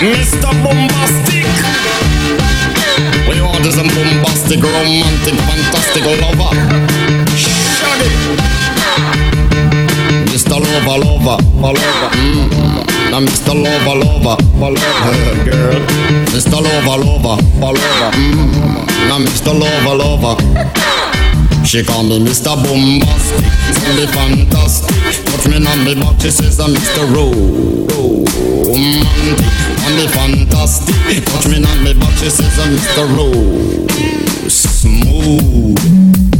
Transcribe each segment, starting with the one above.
Mr. Boombastic. We want some bombastic, romantic, fantastic lover. It. Mr. Lover, lover, lover. Mm. Now Mr. Lover, lover, lover, girl. Mr. Lover, lover, lover. Mm. Now Mr. Lover, lover. She call me Mr. Boombastic, me fantastic. Touch me on me back, she says I'm Mr. Romantic, me fantastic. Touch me on me back, she says I'm Mr. Rose. Smooth.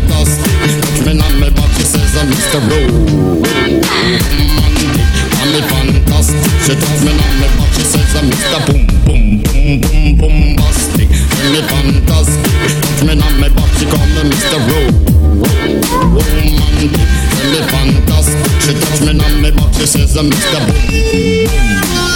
fantastic. Me my back, she says I'm Mr. Romantic. I'm me fantastic. She tells me my back, she says I'm Mr. Boom, boom, boom, boom, bombastic. Me fantastic. Me my back, she call me Mr. Tell me fantastic. She touch me on my back, she says I'm Mr. Boom,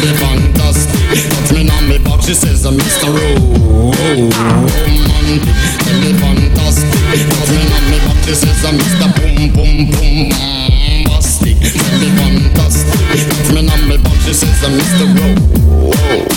the fantastic. Touch me on me box, she says I'm Mr. Romantic. Me fantastic. Touch me on me back, she says I'm Mr. Boom Boom Boom Bombastic. Me fantastic. Touch me on me back, she says I'm Mr. Romantic.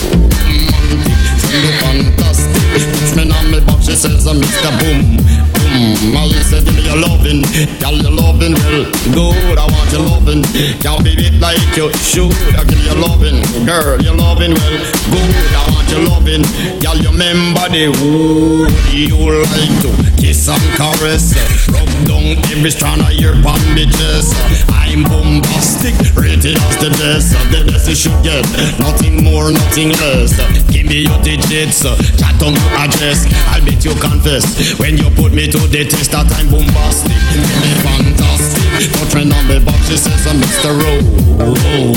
Me fantastic. Touch me on me back, she says uh, I'm Mr. Boom Boom. I said give me your loving, girl your loving well good. I want your loving, can't be it like you should. I give you loving, girl your loving well good. I want your loving, you remember the wood you like to kiss and caress, rub down every strand of your bandages. I'm bombastic, rated as the best, the best you should get. Nothing more, nothing less. Give me your digits, chat on your address. I'll bet you confess when you put me to the test that I'm bombastic. Me fantastic, touch me on the box, she says I'm Mr. Romantic.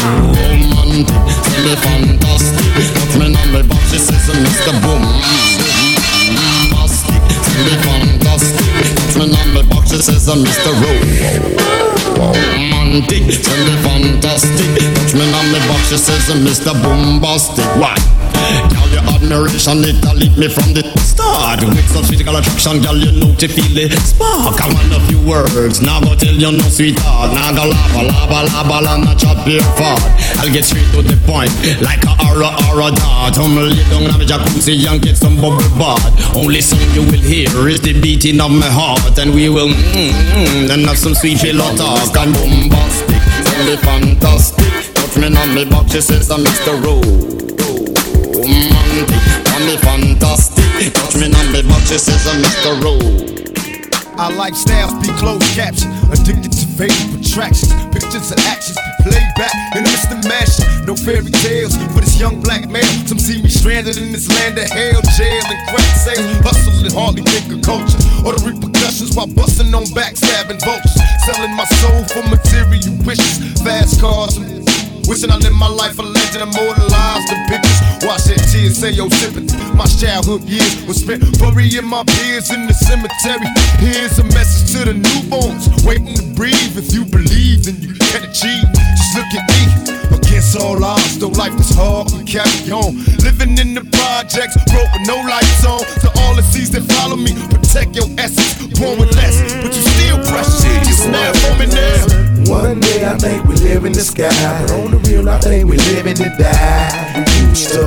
Tell me fantastic, touch me on the box, she says I'm Mr. Boombastic. Tell me fantastic, me on the box, she says I'm Mr. Romantic. Tell me fantastic, touch me on the box, she says I'm Mr. Boombastic. Why? Girl, your admiration, it a lit me from the start. With some physical attraction, girl, you know to feel the spark. I want a few words, now go tell you no sweetheart. Now go lava, lava, lava, and not chat beer fart. I'll get straight to the point, like a aura, aura dart. I'm lay down on the jacuzzi and get some bubble bath. Only song you will hear is the beating of my heart. And we will, mm, mm, and have some sweet pillow talk. And bombastic, me fantastic. Touch me on me back, she says I'm Mr. Rowe and me fantastic. Touch me on me back, she says I'm Mr. Rowe. Be closed caption, addicted to fatal attractions, pictures and actions played back in the midst of mash. No fairy tales for this young black man. Some see me stranded in this land of hell, jail and crack sales, hustling hardly think culture or the repercussions while busting on backstabbing vultures, selling my soul for material wishes, and Wishing I lived my life a legend, immortalized the pictures. Watch that tears say your sympathy. My childhood years was spent burying my peers in the cemetery. Here's a message to the newborns, waiting to breathe. If you believe, then you can achieve. Just look at me. Against all odds, though life is hard, we carry on. Living in the projects, broke with no lights on. To all the seas that follow me, protect your essence. Born with less, but you still precious. You snap for me now. One day I think we live in the sky, but on the real I think we living to die. Used to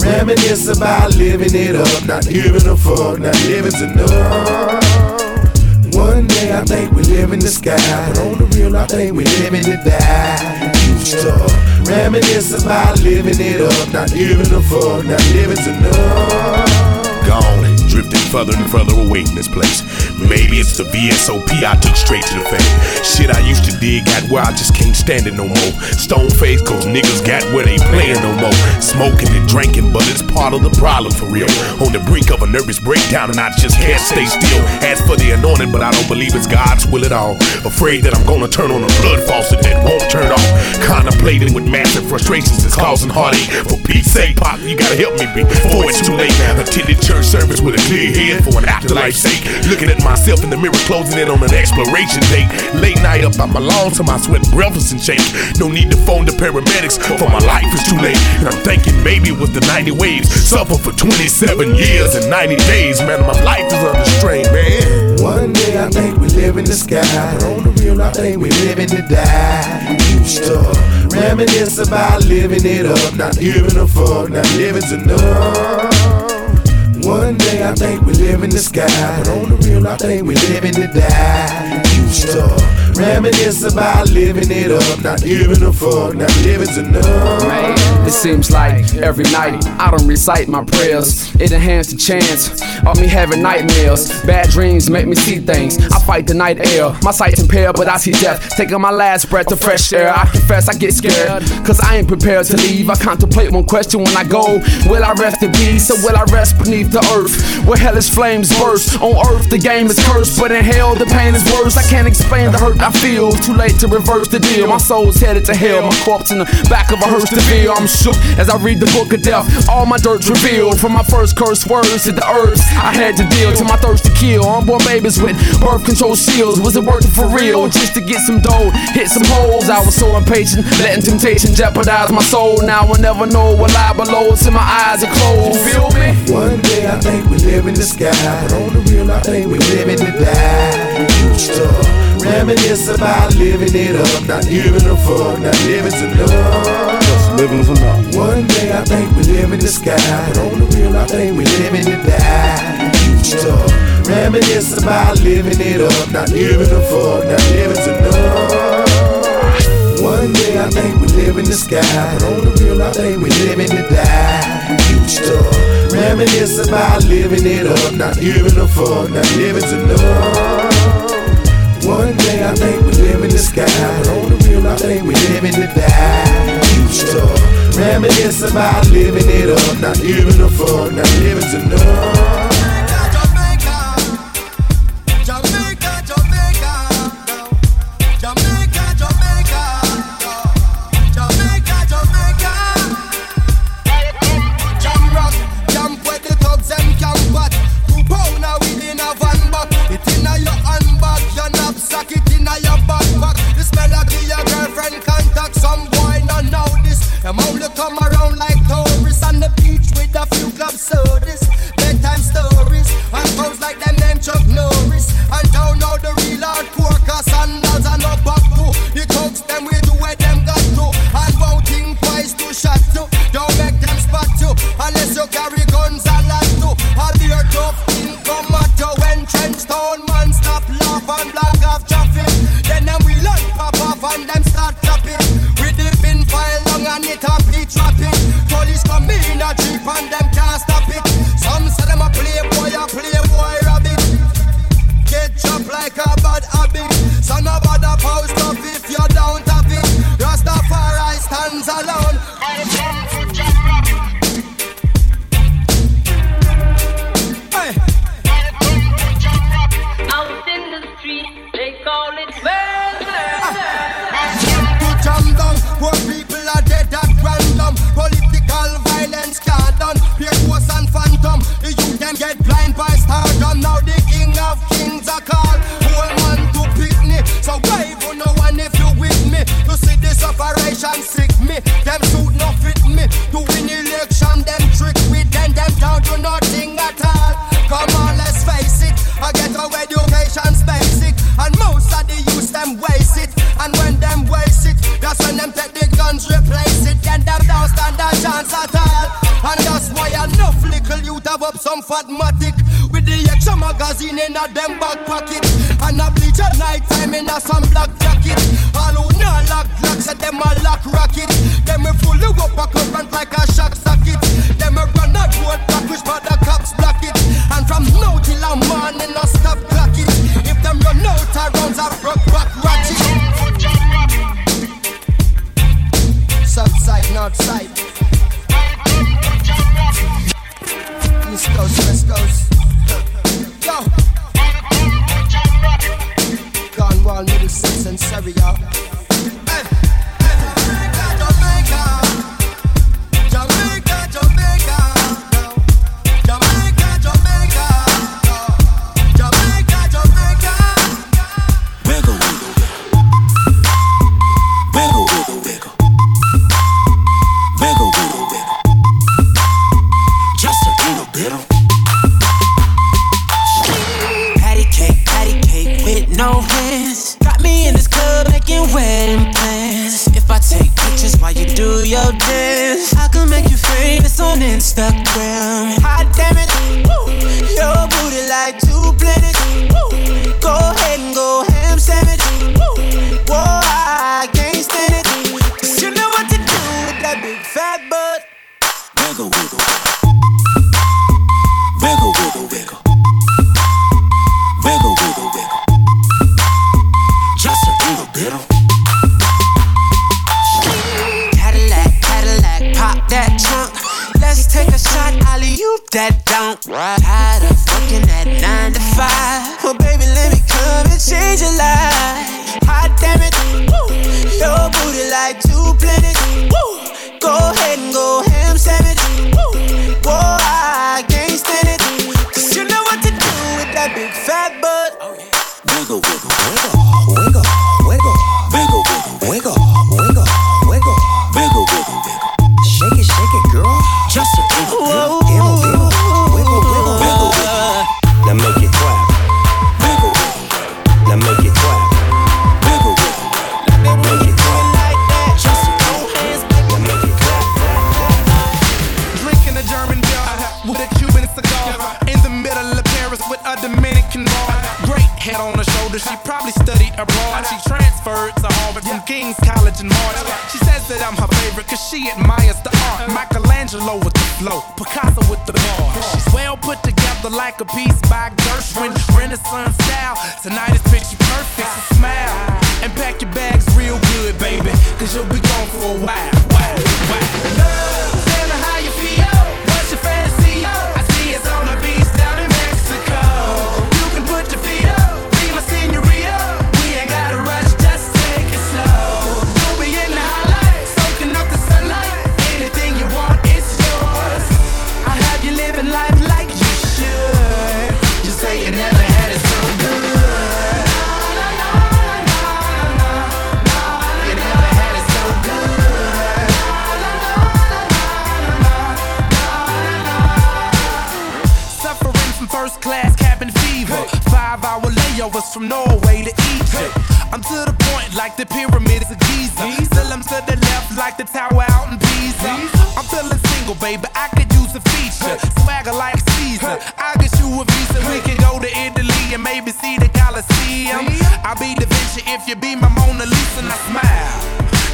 reminisce about living it up, not giving a fuck, not living's enough. One day I think we live in the sky, but on the real I think we living to die. Used to reminisce about living it up, not giving a fuck, not living's enough. Gone, drift drifting further and further away from this place. Maybe it's the VSOP I took straight to the fan. Shit I used to dig got where I just can't stand it no more. Stone face cause niggas got where they playing no more. Smoking and drinking, but it's part of the problem for real. On the brink of a nervous breakdown and I just can't stay still. Ask for the anointing, but I don't believe it's God's will at all. Afraid that I'm gonna turn on a blood faucet that won't turn off. Contemplating with massive frustrations is causing heartache. For Pete's sake, Pop, you gotta help me be before it's too late. Attended church service with a clear head for an afterlife sake. Looking at myself in the mirror, closing in on an exploration date. Late night up on my lawn till my sweat breathless and shake. No need to phone the paramedics, for my life is too late. And I'm thinking maybe it was the 90 waves. Suffer for 27 years and 90 days, man. My life is under strain, man. One day I think we live in the sky, but on the real I think we living to die. Used to reminisce about living it up, not giving a fuck, not living's enough. One day I think we live in the sky, but on the real I think we living to die. Used to Reminisce about living it up, not giving a fuck, not living's enough. Man, it seems like every night I don't recite my prayers. It enhances the chance of me having nightmares. Bad dreams make me see things. I fight the night air. My sight's impaired, but I see death. Taking my last breath of fresh air. I confess I get scared, cause I ain't prepared to leave. I contemplate one question when I go Will I rest in peace or will I rest beneath the earth? Where hell is flames burst. On earth, the game is cursed, but in hell, the pain is worse. I can't explain the hurt I feel. Too late to reverse the deal. My soul's headed to hell. My corpse in the back of a hearse to feel. I'm shook as I read the book of death. All my dirt's revealed. From my first cursed words to the herbs I had to deal. To my thirst to kill. Unborn babies with birth control shields. Was it worth it for real? Just to get some dough, hit some holes. I was so impatient, letting temptation jeopardize my soul. Now I never know what lie below. Till my eyes are closed. You feel me? One day I think we live in the sky, but on the real I think we living to die. Used to Reminisce about living it up, not giving a fuck, not living's enough. Just living's enough. One day I think we live in the sky, but on the real I think we living to die. To reminisce about living it up, not giving a fuck, not living's enough. One day I think we live in the sky, but on the real I think we living to die. Used to reminisce about living it up, not giving a fuck, not living's enough. One day I think we live in the sky, but on the real I think we live in the die. Used to reminisce about living it up, not giving a fuck, not living's enough. Like a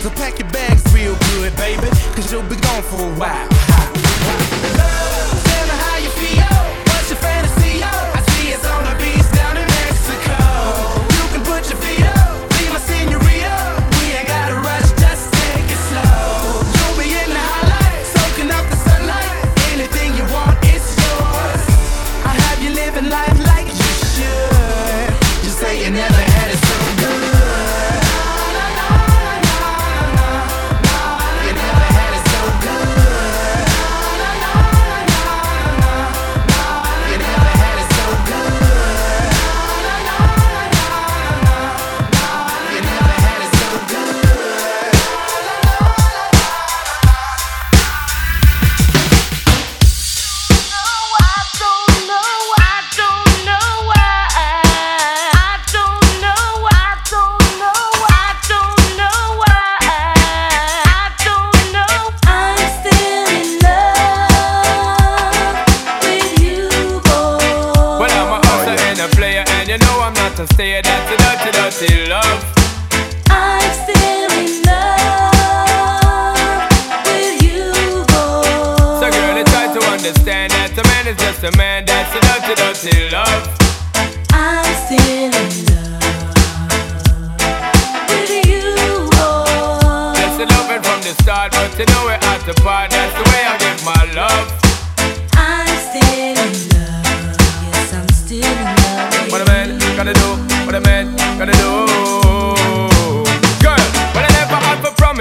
So pack your bags real good, baby, cause you'll be gone for a while.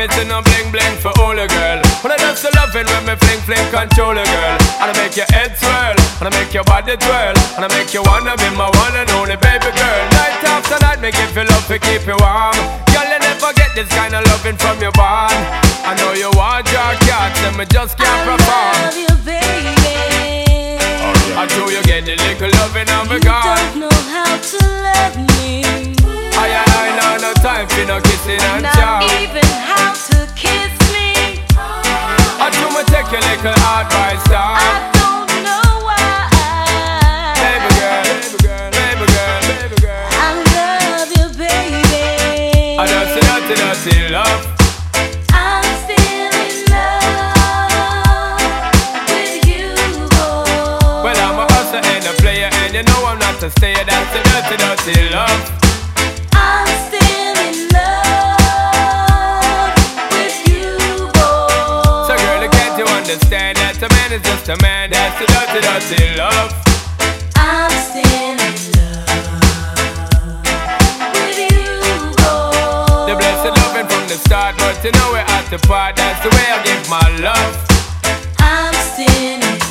eyes I'm bling bling for all the girl. When I dance the loving when me fling fling control a girl. And I make your head swirl, and I make your body twirl, and I make you wanna be my one and only baby girl. Night after night, me give you love to keep you warm. Girl, you never get this kind of loving from your bond. I know you want your cat, and me just can't perform. I love you, baby. I do you get a little loving on the You don't know how to love me for no kissing and Not even how to kiss me. I do me take your little advice, I dog. don't know why. Baby girl, baby girl, baby girl, baby girl. I love you, baby. I dirty, dirty love. I'm still in love with you, boy. Well, I'm a hustler and a player, and you know I'm not a stayer. That's the dirty, dirty love. Is just a man? That's the dirty, dirty love. I'm still in love with you, boy. The blessed loving from the start, but you know we're at the part. That's the way I give my love. I'm still in love.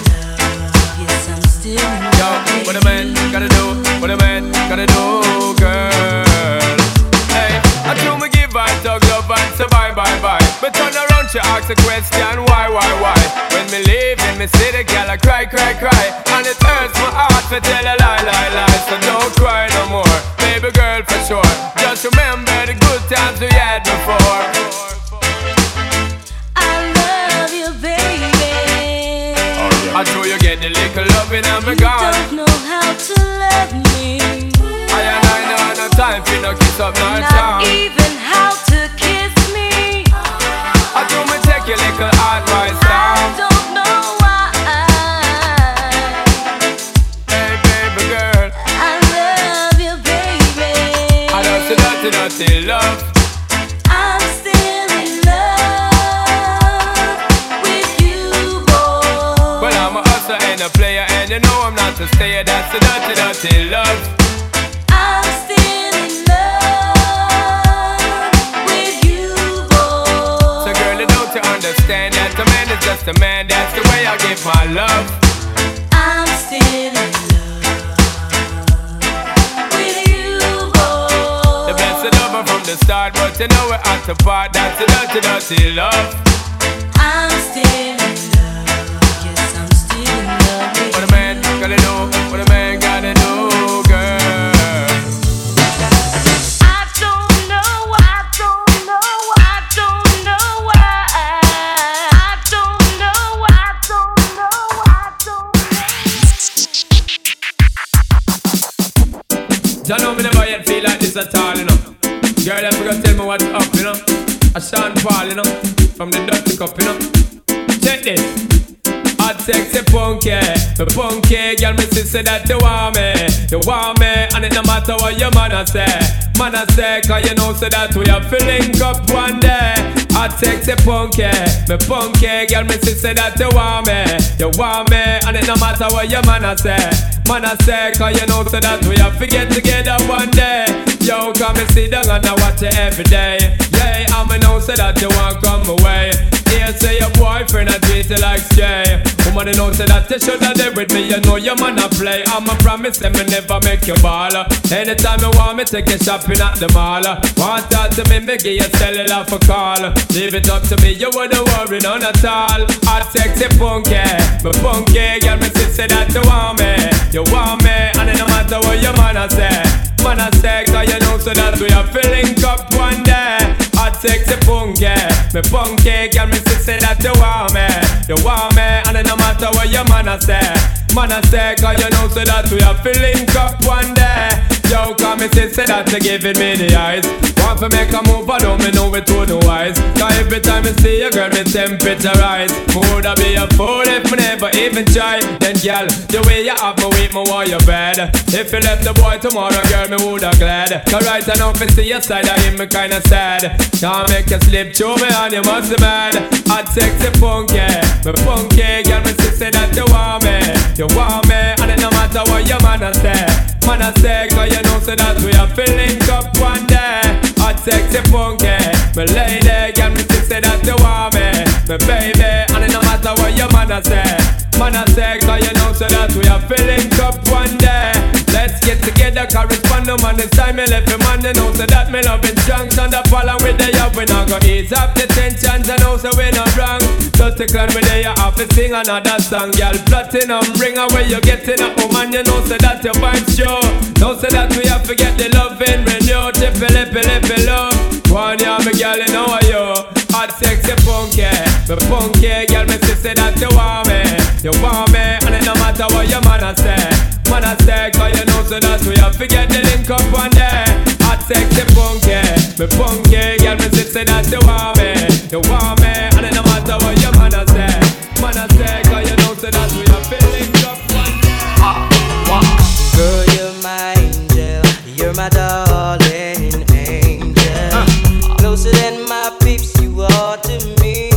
Yes, I'm still in Yo, love. what a man gotta do, what a man gotta do, girl. Hey, I do me give I talk love and bye, bye, bye. But turn around, she ask a question, why, why, why? When me leave in me city, girl, I cry, cry, cry. And it hurts my heart to tell a lie, lie, lie. So don't cry no more, baby girl, for sure. Just remember the good times we had before. I love you, baby. I know you get the little loving and You gone. don't know how to love me. I I no time for no kiss up, no Not time. You know I'm not a stayer. That's the dirty, dirty love. I'm still in love with you, boy. So, girl, you don't understand that a man is just a man. That's the way I give my love. I'm still in love with you, boy. The blessed lover from the start, but you know we're at the part. That's the dirty, dirty love. I'm still in love. What a man gotta do, what a man gotta do, girl. I don't know, I don't know, I don't know why. I don't know, I don't know, I don't know. Jah know me never yet feel like this at all, you know. Girl, forgot tell me what's up, you know. A Sean Paul, you know, from the Dutty Cup, you know. Check this. Hot sexy punky, the punky girl, me say that you want me, you want me, and it no matter what your man a say, man a say, cause you know say that we are filling up one day. Hot sexy punky, me punky girl, me say that you want me, you want me, and it no matter what your man a say, man a say, cause you know say that we are to get together one day. Yo, come and sit down and I watch you every day. Yeah, I'ma know say that you want come away. Here say your boyfriend a treat you like stray. Woman, you know say that you shoulda there with me. You know your man a play. I'ma promise them me never make you ball. Anytime you want me, take you shopping at the mall. Want talk to me, me give you cellular for call. Leave it up to me, you wouldn't worry none at all. I Hot sexy funky, me funky girl, me say that you want me, you want me, and it no matter what your man a say. Man a say, cause you know so that we are filling up one day. Hot sexy funky, me funky girl, me say that you want me, you want me, and it no matter what your man a say. Man a say, cause you know so that we are filling up one day. Yo, come me say, say that you giving me the eyes. Want to make a move, I don't me know it to the wise. Cause every time I see you, girl, me temperature rise. Would I be a fool if me never even try? Then, girl, the way you have me with me while you bed. If you left the boy tomorrow, girl, me woulda glad. Cause right now, if I see your side, I am me kinda sad. Can't make you slip through me and you must be mad. Hot sexy funky, me funky, girl, me say that you want me. You want me, matter what your man a say. Man a say, cause you know, say that we are filling up one day. Hot sexy funky, me lady, girl, me say, say that you want me. Me baby, and it no matter what your man a say. Man a say, cause you know, say that we are filling up one day. Let's get together, correspond no man. It's time me left him man. They know so that me love it strong. So the problem with the have, we not gonna ease up the tensions. I know so we not wrong. Just to clan with they have to sing another song. Y'all plotting on, bring away you getting up, oh man. You know so that your vibe's sure. Know so that we have to get the love in renew. Tippy lippy lippy love. One yeah, me girl, you know you. Hot sexy funky, me funky girl, me sister that you want me, you want me, and it no matter what your man I say. Man a say, cause you know so that we have to get the link up one day. Hot sexy punky, me punky, girl, me say that you want me. You want me, and it no matter what your man a say. Man a say, cause you know so that we have to link up one day. Girl, you're my angel. You're my darling angel. Closer than my peeps, you are to me,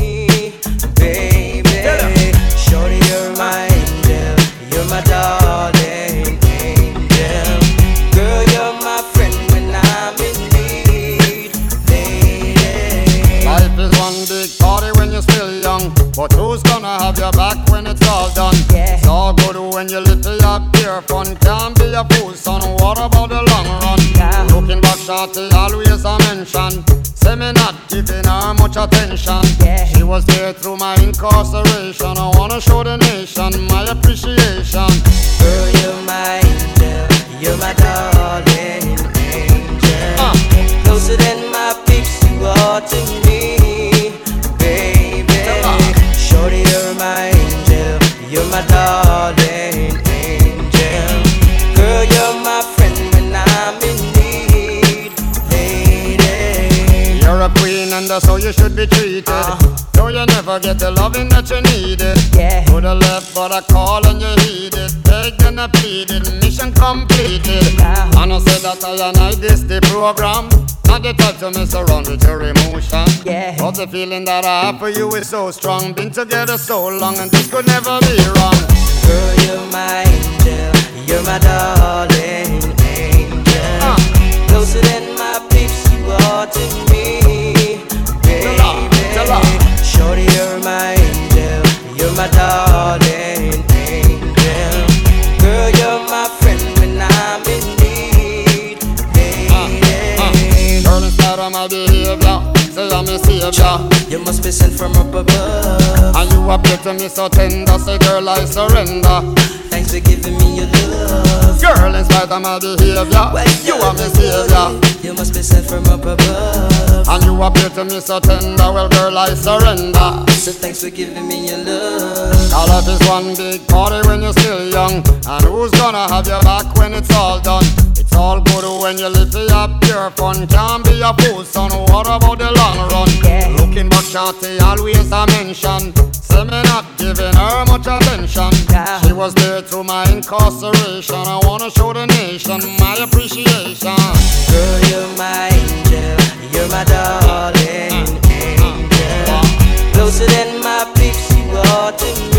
What about the long run? Yeah. Looking back, shorty, always a mention. Say me not giving her much attention. Yeah. She was there through my incarceration. I wanna show the nation my appreciation. Girl, you're my angel. You're my darling angel. Uh. Closer than my peeps, you are to me, that's how you should be treated. Though you never get the loving that you needed. Yeah. To the left, but I call and you heeded. Begged and I pleaded, mission completed. Yeah. And I said that I and I this the program. Not the type to mess around with your emotion. Yeah. But the feeling that I have for you is so strong. Been together so long and this could never be wrong. Girl, you're my angel. You're my darling angel. Uh. Closer than my peeps, you are to me, my darling angel. Girl, you're my friend when I'm in need, lady. Girl, in spite of my behavior, say I'm a savior. You must be sent from up above. And you appear to me so tender, say girl I surrender. Thanks for giving me your love. Girl, in spite of my behavior, you are my savior. You must be sent from up above. And you appear to me so tender, well girl I surrender. So thanks for giving me your love. Our life is one big party when you're still young. And who's gonna have your back when it's all done? It's all good when you live for your pure fun. Can't be a fool, son. What about the long run? Yeah. Looking back, shorty, always a mention. Say me not giving her much attention. Yeah. She was there through my incarceration. I wanna show the nation my appreciation. Girl, you're my angel. You're my darling uh, uh, uh, angel. Closer than my peeps, you are to me,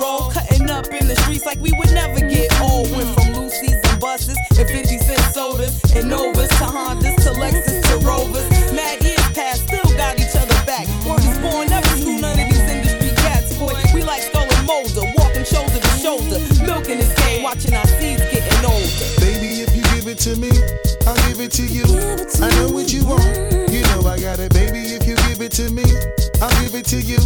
roll, cutting up in the streets like we would never get old. Went from Lucy's and buses and 50 cent sodas and Novas to Hondas to Lexus to Rovers. Mad years past, still got each other back. Word is born, never knew none of these industry cats, boy. We like stolen molder, walking shoulder to shoulder, milking this game, watching our seeds getting older. Baby, if you give it to me, I'll give it to you. I know what you want. You know I got it, baby. If you give it to me, I'll give it to you.